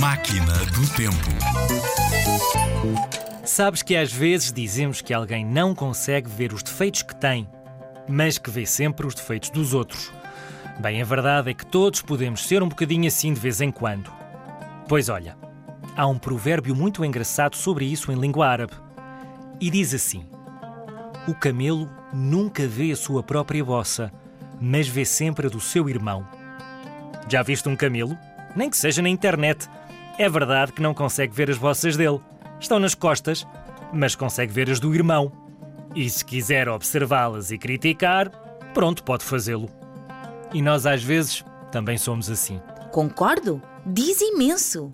Máquina do Tempo. Sabes que às vezes dizemos que alguém não consegue ver os defeitos que tem, mas que vê sempre os defeitos dos outros. Bem, a verdade é que todos podemos ser um bocadinho assim de vez em quando. Pois olha, há um provérbio muito engraçado sobre isso em língua árabe. E diz assim: O camelo nunca vê a sua própria bossa, mas vê sempre a do seu irmão. Já viste um camelo? Nem que seja na internet. É verdade que não consegue ver as bossas dele. Estão nas costas, mas consegue ver as do irmão. E se quiser observá-las e criticar, pronto, pode fazê-lo. E nós às vezes também somos assim. Concordo? Diz imenso.